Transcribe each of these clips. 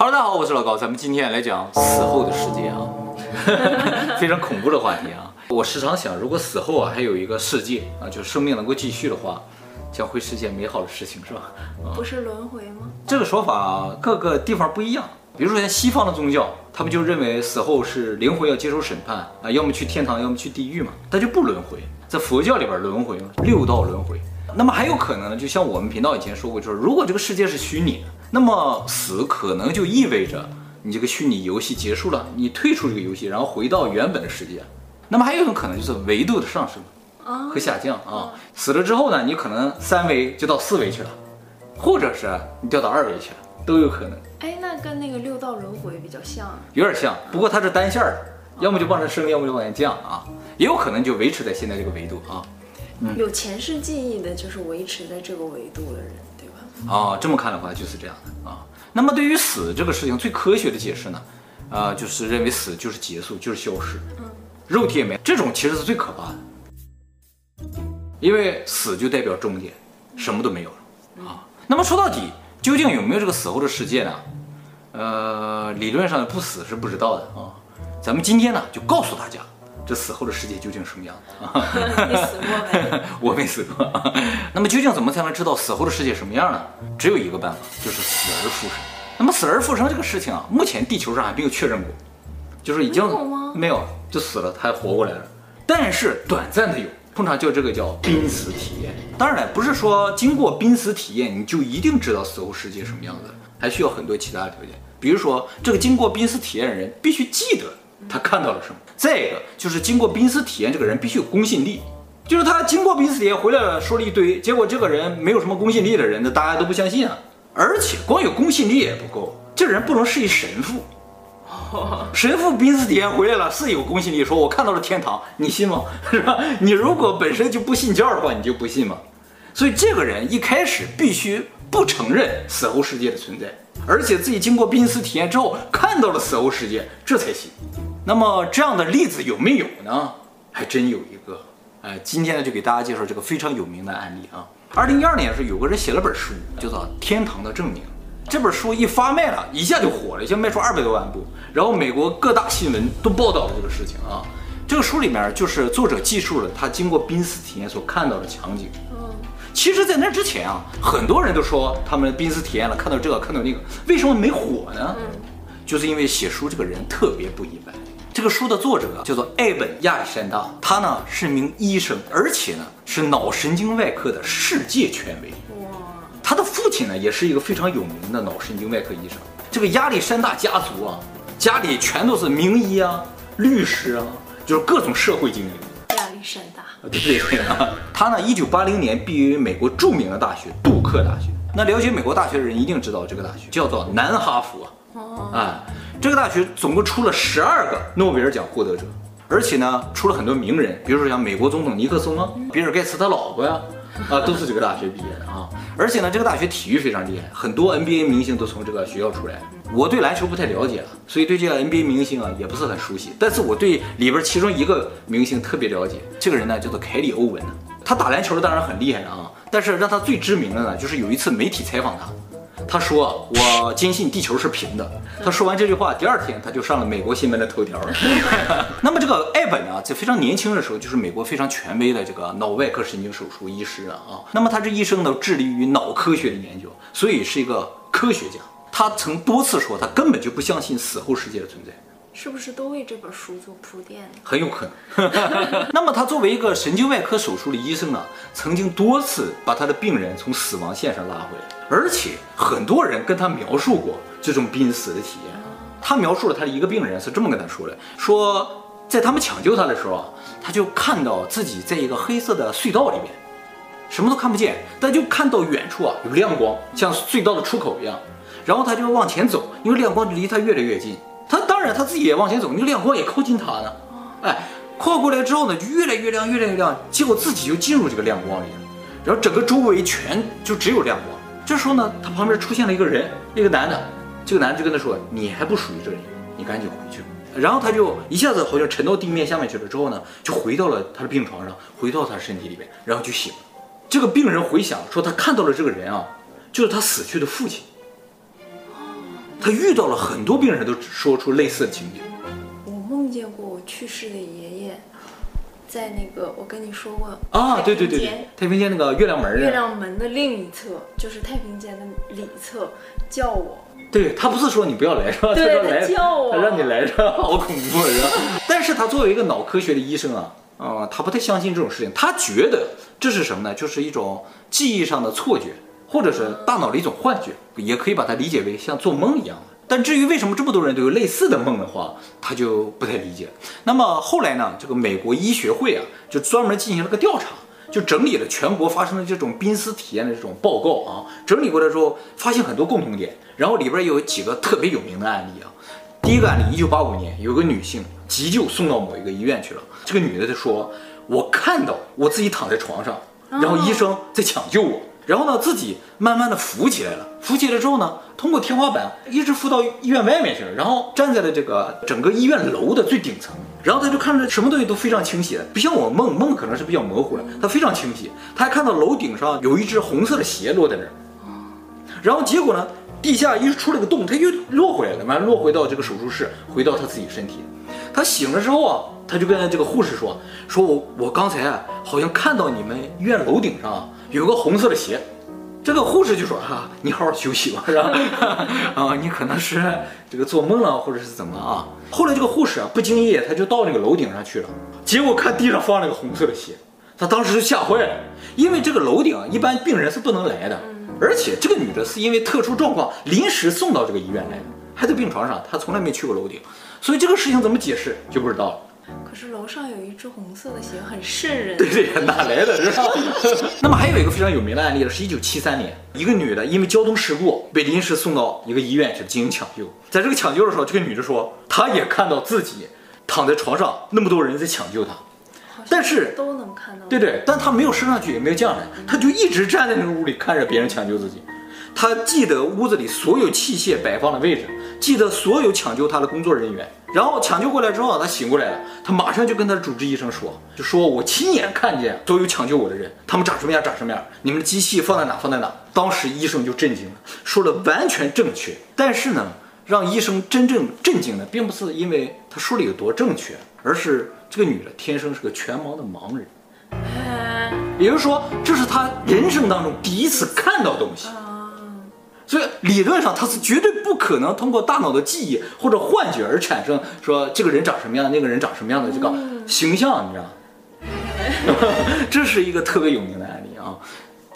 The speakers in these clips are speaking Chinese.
哈喽，大家好，我是老高，咱们今天来讲死后的世界啊，非常恐怖的话题啊。我时常想，如果死后啊还有一个世界啊，就生命能够继续的话，将会是件美好的事情，是吧？啊、不是轮回吗？这个说法各个地方不一样。比如说像西方的宗教，他们就认为死后是灵魂要接受审判啊，要么去天堂，要么去地狱嘛，他就不轮回。在佛教里边轮回嘛，六道轮回。那么还有可能呢，就像我们频道以前说过，就是如果这个世界是虚拟的，那么死可能就意味着你这个虚拟游戏结束了，你退出这个游戏，然后回到原本的世界。那么还有一种可能就是维度的上升和下降啊，死了之后呢，你可能三维就到四维去了，或者是你掉到二维去了，都有可能。哎，那跟那个六道轮回比较像，有点像，不过它是单线的，要么就往上升，要么就往下降啊，也有可能就维持在现在这个维度啊。嗯、有前世记忆的，就是维持在这个维度的人，啊，这么看的话就是这样的啊。那么对于死这个事情，最科学的解释呢，啊，就是认为死就是结束，就是消失，嗯，肉体也没，这种其实是最可怕的，因为死就代表终点，什么都没有了啊。那么说到底，究竟有没有这个死后的世界呢？呃，理论上不死是不知道的啊。咱们今天呢，就告诉大家。这死后的世界究竟什么样子啊？你死过没？我没死过。那么究竟怎么才能知道死后的世界什么样呢？只有一个办法，就是死而复生。那么死而复生这个事情啊，目前地球上还没有确认过，就是已经没有吗？没有，就死了，他还活过来了。但是短暂的有，通常叫这个叫濒死体验。当然不是说经过濒死体验你就一定知道死后世界什么样子，还需要很多其他的条件。比如说，这个经过濒死体验的人必须记得。他看到了什么？再一个就是经过濒死体验，这个人必须有公信力，就是他经过濒死体验回来了，说了一堆，结果这个人没有什么公信力的人，那大家都不相信啊。而且光有公信力也不够，这人不能是一神父。神父濒死体验回来了，是有公信力，说我看到了天堂，你信吗？是吧？你如果本身就不信教的话，你就不信吗？所以这个人一开始必须不承认死后世界的存在，而且自己经过濒死体验之后看到了死后世界，这才行。那么这样的例子有没有呢？还真有一个，哎，今天呢就给大家介绍这个非常有名的案例啊。二零一二年时候有个人写了本书，叫做《天堂的证明》。这本书一发卖了，一下就火了，一下卖出二百多万部，然后美国各大新闻都报道了这个事情啊。这个书里面就是作者记述了他经过濒死体验所看到的场景。嗯，其实，在那之前啊，很多人都说他们濒死体验了，看到这个，看到那个，为什么没火呢？嗯，就是因为写书这个人特别不一般。这个书的作者叫做艾本亚历山大，他呢是名医生，而且呢是脑神经外科的世界权威。哇，他的父亲呢也是一个非常有名的脑神经外科医生。这个亚历山大家族啊，家里全都是名医啊、律师啊，就是各种社会精英。亚历山大，对 对对，他呢一九八零年毕业于美国著名的大学杜克大学。那了解美国大学的人一定知道这个大学叫做南哈佛。啊。这个大学总共出了十二个诺贝尔奖获得者，而且呢，出了很多名人，比如说像美国总统尼克松啊，比尔盖茨他老婆呀，啊，都是这个大学毕业的啊。而且呢，这个大学体育非常厉害，很多 NBA 明星都从这个学校出来。我对篮球不太了解啊，所以对这个 NBA 明星啊也不是很熟悉。但是我对里边其中一个明星特别了解，这个人呢叫做凯里欧文，他打篮球当然很厉害了啊，但是让他最知名的呢，就是有一次媒体采访他。他说：“我坚信地球是平的。”他说完这句话，第二天他就上了美国新闻的头条。那么这个艾本啊，在非常年轻的时候，就是美国非常权威的这个脑外科神经手术医师啊啊。那么他这一生呢，致力于脑科学的研究，所以是一个科学家。他曾多次说，他根本就不相信死后世界的存在。是不是都为这本书做铺垫？很有可能。那么他作为一个神经外科手术的医生呢，曾经多次把他的病人从死亡线上拉回来，而且很多人跟他描述过这种濒死的体验。他描述了他的一个病人是这么跟他说的：说在他们抢救他的时候啊，他就看到自己在一个黑色的隧道里面，什么都看不见，但就看到远处啊有亮光，像隧道的出口一样。然后他就往前走，因为亮光就离他越来越近。他当然他自己也往前走，那个亮光也靠近他呢。哎，靠过来之后呢，就越来越亮，越来越亮，结果自己就进入这个亮光里了。然后整个周围全就只有亮光。这时候呢，他旁边出现了一个人，一个男的。这个男的就跟他说：“你还不属于这里，你赶紧回去。”然后他就一下子好像沉到地面下面去了。之后呢，就回到了他的病床上，回到他身体里面，然后就醒了。这个病人回想说，他看到了这个人啊，就是他死去的父亲。他遇到了很多病人，都说出类似的情景。我梦见过我去世的爷爷，在那个我跟你说过啊，对对对对，太平间那个月亮门儿，月亮门的另一侧就是太平间的里侧，叫我。对，他不是说你不要来是吧？对，他说来，他叫我，他让你来着，好恐怖是吧？但是他作为一个脑科学的医生啊，啊、呃，他不太相信这种事情，他觉得这是什么呢？就是一种记忆上的错觉，或者是大脑的一种幻觉，也可以把它理解为像做梦一样的。但至于为什么这么多人都有类似的梦的话，他就不太理解。那么后来呢，这个美国医学会啊，就专门进行了个调查。就整理了全国发生的这种濒死体验的这种报告啊，整理过来之后发现很多共同点，然后里边有几个特别有名的案例啊。第一个案例，一九八五年有个女性急救送到某一个医院去了，这个女的她说：“我看到我自己躺在床上，然后医生在抢救我。”然后呢，自己慢慢的浮起来了，浮起来之后呢，通过天花板一直浮到医院外面去了，然后站在了这个整个医院楼的最顶层，然后他就看着什么东西都非常清晰，不像我梦梦可能是比较模糊的，他非常清晰，他还看到楼顶上有一只红色的鞋落在那儿，然后结果呢，地下一出了个洞，他又落回来了，完落回到这个手术室，回到他自己身体，他醒了之后啊，他就跟这个护士说，说我我刚才啊好像看到你们医院楼顶上。有个红色的鞋，这个护士就说：“哈、啊，你好好休息吧，是吧？啊，你可能是这个做梦了，或者是怎么了啊？”后来这个护士啊，不经意他就到那个楼顶上去了，结果看地上放了个红色的鞋，他当时就吓坏了，因为这个楼顶，一般病人是不能来的，而且这个女的是因为特殊状况临时送到这个医院来的，还在病床上，她从来没去过楼顶，所以这个事情怎么解释就不知道了。可是楼上有一只红色的鞋，很瘆人。对 对，哪来的？是吧？那么还有一个非常有名的案例呢，是一九七三年，一个女的因为交通事故被临时送到一个医院去进行抢救。在这个抢救的时候，这个女的说，她也看到自己躺在床上，那么多人在抢救她，但是都能看到。对对，但他没有升上去，也没有降下来，他就一直站在那个屋里看着别人抢救自己。他记得屋子里所有器械摆放的位置。记得所有抢救他的工作人员，然后抢救过来之后，他醒过来了，他马上就跟他的主治医生说，就说我亲眼看见所有抢救我的人，他们长什么样长什么样，你们的机器放在哪放在哪。当时医生就震惊了，说的完全正确。但是呢，让医生真正震惊的，并不是因为他说的有多正确，而是这个女的天生是个全盲的盲人，也就是说，这是他人生当中第一次看到东西。所以理论上他是绝对不可能通过大脑的记忆或者幻觉而产生说这个人长什么样，那个人长什么样的这个形象，你知道吗？这是一个特别有名的案例啊，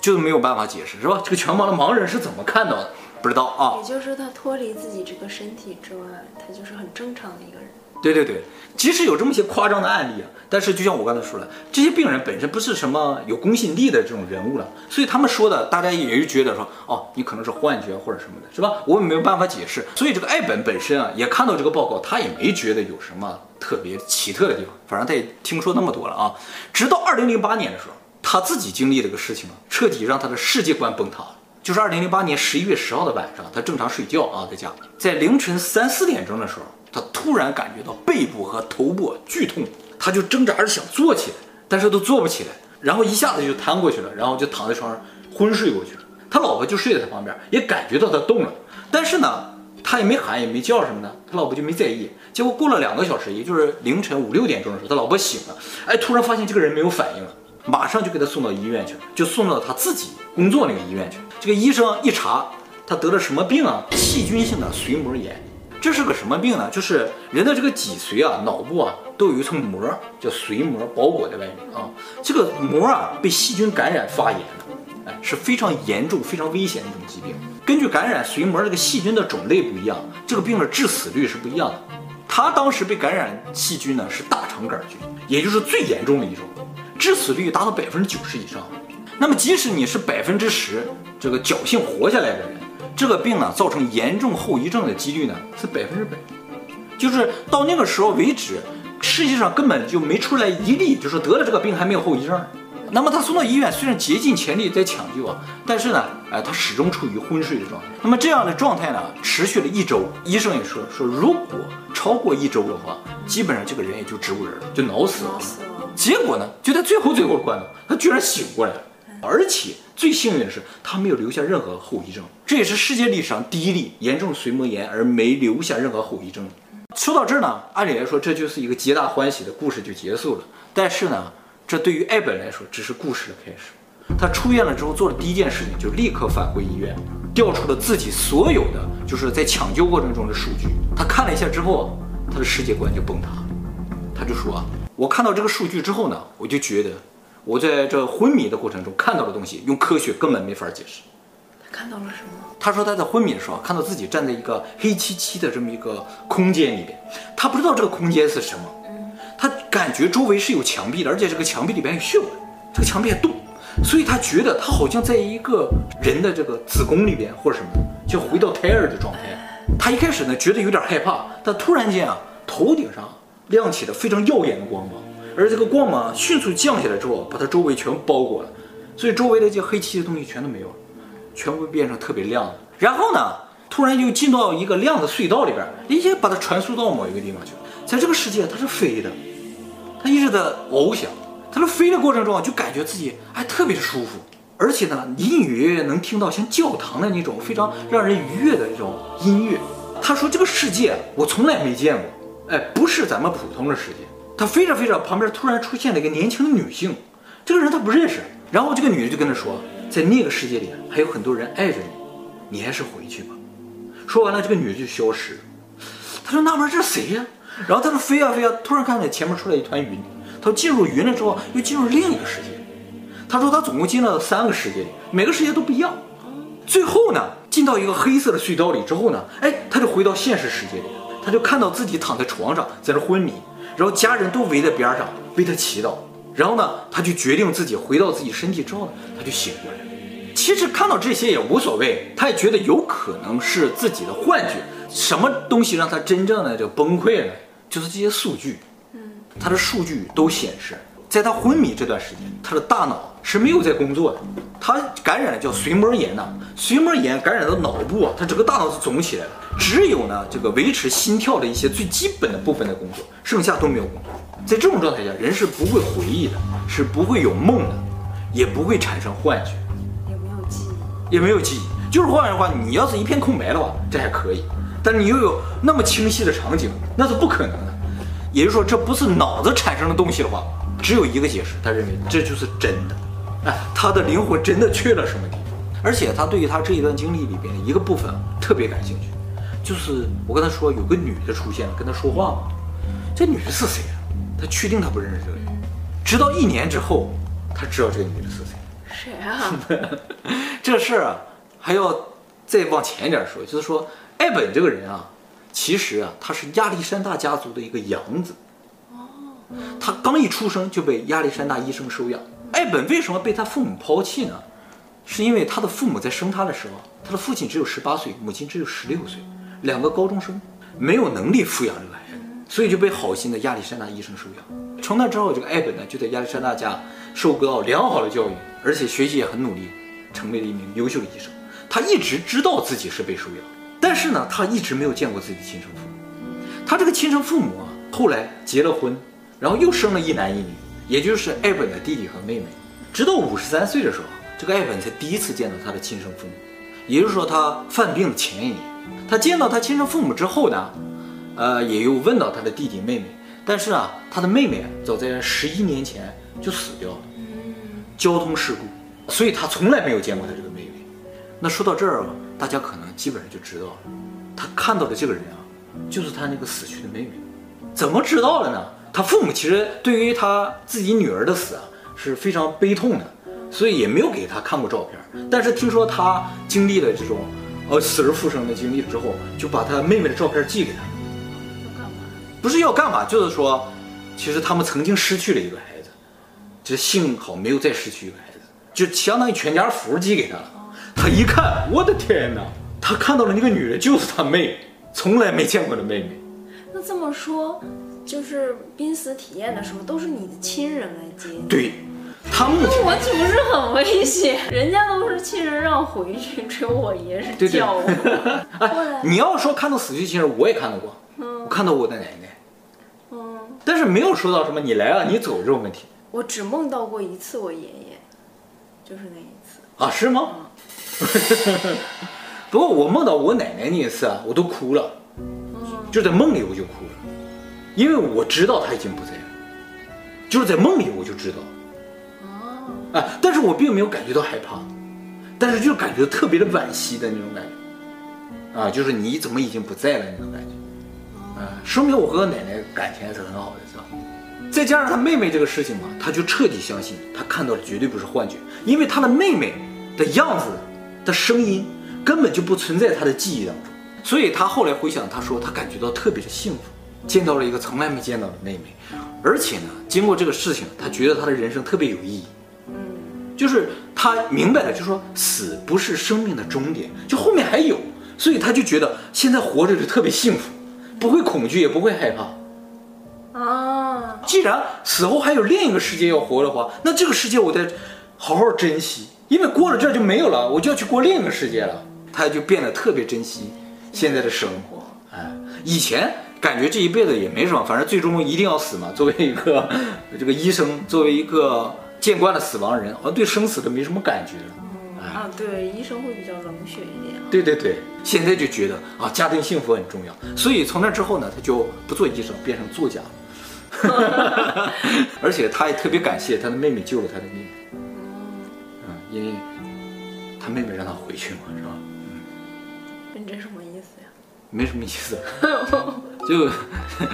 就是没有办法解释，是吧？这个全盲的盲人是怎么看到的？不知道啊。也就是他脱离自己这个身体之外，他就是很正常的一个人。对对对，即使有这么些夸张的案例啊，但是就像我刚才说的，这些病人本身不是什么有公信力的这种人物了，所以他们说的，大家也就觉得说，哦，你可能是幻觉或者什么的，是吧？我也没有办法解释。所以这个艾本本身啊，也看到这个报告，他也没觉得有什么特别奇特的地方，反正他也听说那么多了啊。直到二零零八年的时候，他自己经历这个事情，彻底让他的世界观崩塌。就是二零零八年十一月十号的晚上，他正常睡觉啊，在家，在凌晨三四点钟的时候。他突然感觉到背部和头部剧痛，他就挣扎着想坐起来，但是都坐不起来，然后一下子就瘫过去了，然后就躺在床上昏睡过去了。他老婆就睡在他旁边，也感觉到他动了，但是呢，他也没喊也没叫什么的，他老婆就没在意。结果过了两个小时，也就是凌晨五六点钟的时候，他老婆醒了，哎，突然发现这个人没有反应了，马上就给他送到医院去了，就送到他自己工作那个医院去。这个医生一查，他得了什么病啊？细菌性的髓膜炎。这是个什么病呢？就是人的这个脊髓啊、脑部啊，都有一层膜叫髓膜包裹在外面啊。这个膜啊被细菌感染发炎了，哎，是非常严重、非常危险的一种疾病。根据感染髓膜这个细菌的种类不一样，这个病的致死率是不一样的。他当时被感染细菌呢是大肠杆菌，也就是最严重的一种，致死率达到百分之九十以上。那么即使你是百分之十这个侥幸活下来的人。这个病呢，造成严重后遗症的几率呢是百分之百，就是到那个时候为止，世界上根本就没出来一例，就是得了这个病还没有后遗症。那么他送到医院，虽然竭尽全力在抢救啊，但是呢，哎，他始终处于昏睡的状态。那么这样的状态呢，持续了一周，医生也说说，如果超过一周的话，基本上这个人也就植物人了，就脑死了。结果呢，就在最后最后关头，他居然醒过来了。而且最幸运的是，他没有留下任何后遗症，这也是世界历史上第一例严重髓膜炎而没留下任何后遗症。说到这儿呢，按理来说这就是一个皆大欢喜的故事就结束了。但是呢，这对于艾本来说只是故事的开始。他出院了之后做的第一件事情就立刻返回医院，调出了自己所有的就是在抢救过程中的数据。他看了一下之后，他的世界观就崩塌了。他就说啊，我看到这个数据之后呢，我就觉得。我在这昏迷的过程中看到的东西，用科学根本没法解释。他看到了什么？他说他在昏迷的时候看到自己站在一个黑漆漆的这么一个空间里边，他不知道这个空间是什么。他感觉周围是有墙壁的，而且这个墙壁里边有血管，这个墙壁还动，所以他觉得他好像在一个人的这个子宫里边或者什么，就回到胎儿的状态。他一开始呢觉得有点害怕，但突然间啊，头顶上亮起了非常耀眼的光芒。而这个光芒迅速降下来之后，把它周围全包裹了，所以周围的这些黑漆的东西全都没有了，全部变成特别亮的。然后呢，突然就进到一个亮的隧道里边，一下把它传输到某一个地方去了。在这个世界，它是飞的，它一直在翱翔。它在飞的过程中啊，就感觉自己还特别的舒服，而且呢，隐隐约约能听到像教堂的那种非常让人愉悦的这种音乐。他说：“这个世界我从来没见过，哎，不是咱们普通的世界。”他飞着飞着，旁边突然出现了一个年轻的女性，这个人他不认识。然后这个女的就跟他说，在那个世界里还有很多人爱着你，你还是回去吧。说完了，这个女的就消失了。他说：“那玩意儿这是谁呀？”然后他说：“飞啊飞啊，突然看见前面出来一团云。他进入云了之后，又进入另一个世界。他说他总共进了三个世界里，每个世界都不一样。最后呢，进到一个黑色的隧道里之后呢，哎，他就回到现实世界里，他就看到自己躺在床上，在这昏迷。”然后家人都围在边上为他祈祷，然后呢，他就决定自己回到自己身体之后呢，他就醒过来。其实看到这些也无所谓，他也觉得有可能是自己的幻觉。什么东西让他真正的就崩溃了？就是这些数据。嗯，他的数据都显示，在他昏迷这段时间，他的大脑是没有在工作的。他感染了叫髓膜炎呐，髓膜炎感染到脑部啊，他整个大脑是肿起来了。只有呢，这个维持心跳的一些最基本的部分的工作，剩下都没有工作。在这种状态下，人是不会回忆的，是不会有梦的，也不会产生幻觉，也没有记忆，也没有记忆。就是换句话，你要是一片空白的话，这还可以；但是你又有那么清晰的场景，那是不可能的。也就是说，这不是脑子产生的东西的话，只有一个解释，他认为这就是真的。哎，他的灵魂真的去了什么地方？而且他对于他这一段经历里边的一个部分特别感兴趣。就是我跟他说有个女的出现了，跟他说话嘛。这女的是谁啊？他确定他不认识这个人，直到一年之后，他知道这个女的是谁。谁啊？这事儿啊，还要再往前一点说，就是说艾本这个人啊，其实啊，他是亚历山大家族的一个养子。哦。他刚一出生就被亚历山大医生收养。艾本为什么被他父母抛弃呢？是因为他的父母在生他的时候，他的父亲只有十八岁，母亲只有十六岁。两个高中生没有能力抚养这个孩子，所以就被好心的亚历山大医生收养。从那之后，这个艾本呢就在亚历山大家受到良好的教育，而且学习也很努力，成为了一名优秀的医生。他一直知道自己是被收养，但是呢，他一直没有见过自己的亲生父母。他这个亲生父母啊，后来结了婚，然后又生了一男一女，也就是艾本的弟弟和妹妹。直到五十三岁的时候，这个艾本才第一次见到他的亲生父母，也就是说，他犯病的前一年。他见到他亲生父母之后呢，呃，也有问到他的弟弟妹妹，但是啊，他的妹妹早在十一年前就死掉了，交通事故，所以他从来没有见过他这个妹妹。那说到这儿，大家可能基本上就知道了，他看到的这个人啊，就是他那个死去的妹妹。怎么知道了呢？他父母其实对于他自己女儿的死啊是非常悲痛的，所以也没有给他看过照片。但是听说他经历了这种。呃，死而复生的经历之后，就把他妹妹的照片寄给他。要干嘛？不是要干嘛，就是说，其实他们曾经失去了一个孩子，这幸好没有再失去一个孩子，就相当于全家福寄给他了。他一看，我的天哪！他看到了那个女人就是他妹，从来没见过的妹妹。那这么说，就是濒死体验的时候，都是你的亲人来接你？对。他目前我岂不是很危险？人家都是亲人让回去，只有我爷是叫我。对对哎、你要说看到死去亲人，我也看到过，嗯、我看到我的奶奶，嗯，但是没有说到什么你来啊，你走这种问题。我只梦到过一次我爷爷，就是那一次。啊，是吗？不过我梦到我奶奶那一次啊，我都哭了，嗯，就在梦里我就哭了，因为我知道他已经不在了，就是在梦里我就知道，哦，哎，但是我并没有感觉到害怕，但是就感觉特别的惋惜的那种感觉，啊，就是你怎么已经不在了那种感觉，啊，说明我和奶奶感情还是很好的，是吧？再加上他妹妹这个事情嘛，他就彻底相信他看到的绝对不是幻觉，因为他的妹妹的样子的声音根本就不存在他的记忆当中，所以他后来回想，他说他感觉到特别的幸福，见到了一个从来没见到的妹妹，而且呢，经过这个事情，他觉得他的人生特别有意义，嗯，就是他明白了，就是说死不是生命的终点，就后面还有，所以他就觉得现在活着就特别幸福，不会恐惧，也不会害怕。啊，既然死后还有另一个世界要活的话，那这个世界我得好好珍惜，因为过了这儿就没有了，我就要去过另一个世界了。他就变得特别珍惜现在的生活。哎，以前感觉这一辈子也没什么，反正最终一定要死嘛。作为一个 这个医生，作为一个见惯了死亡人，好像对生死都没什么感觉了。啊，对，医生会比较冷血一点。对对对，现在就觉得啊，家庭幸福很重要，所以从那之后呢，他就不做医生，变成作家。而且他也特别感谢他的妹妹救了他的命，嗯，因为他妹妹让他回去嘛，是吧？嗯，这什么意思呀？没什么意思，就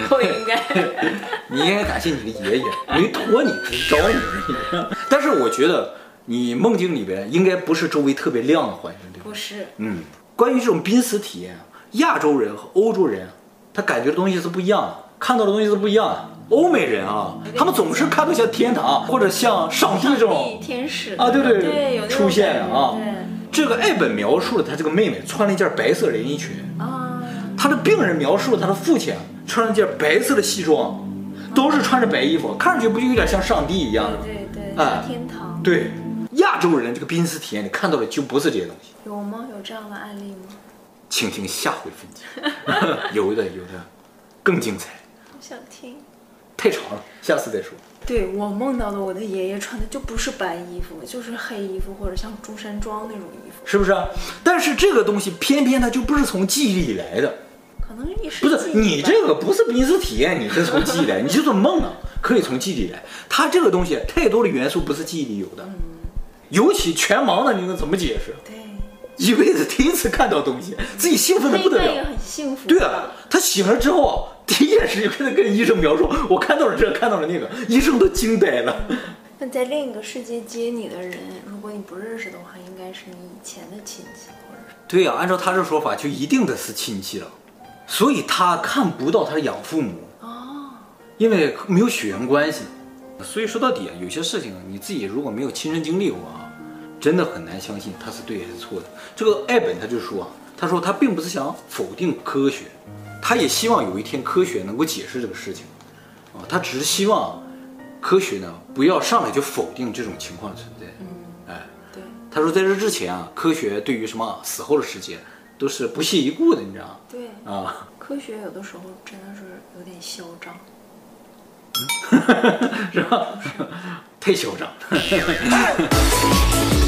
不应该，你应该感谢你的爷爷，没托你，只是找你而已。但是我觉得你梦境里边应该不是周围特别亮的环境，对吧？不是，嗯，关于这种濒死体验，亚洲人和欧洲人，他感觉的东西是不一样的，看到的东西是不一样的。欧美人啊，他们总是看到像天堂或者像上帝这种天使啊，对对对，出现的啊。这个艾本描述了他这个妹妹穿了一件白色连衣裙，啊，他的病人描述他的父亲穿了件白色的西装，都是穿着白衣服，看上去不就有点像上帝一样的吗？对对，哎天堂。对，亚洲人这个濒死体验里看到的就不是这些东西。有吗？有这样的案例吗？请听下回分解，有的有的更精彩，我想听。太长了，下次再说。对我梦到的我的爷爷穿的就不是白衣服，就是黑衣服或者像中山装那种衣服，是不是啊？但是这个东西偏偏它就不是从记忆里来的，可不是你这个不是濒死体验，你是从记忆来，你就是梦啊，可以从记忆里来。它这个东西太多的元素不是记忆里有的，尤其全盲的，你能怎么解释？对，一辈子第一次看到东西，自己兴奋的不得了。那也很幸福。对啊，他醒了之后，第一件事就开始跟医生描述，我看到了这，看到了那个，医生都惊呆了。那在另一个世界接你的人，如果你不认识的话，应该是你以前的亲戚，或者是对呀、按照他这说法，就一定得是亲戚了，所以他看不到他的养父母，哦，因为没有血缘关系。所以说到底啊，有些事情你自己如果没有亲身经历过啊，真的很难相信他是对还是错的。这个艾本他就说啊，他说他并不是想否定科学，他也希望有一天科学能够解释这个事情，啊，他只是希望科学呢不要上来就否定这种情况的存在。哎，对，他说在这之前啊，科学对于什么死后的世界都是不屑一顾的，你知道吗？对，啊，科学有的时候真的是有点嚣张。是吧？太嚣张了。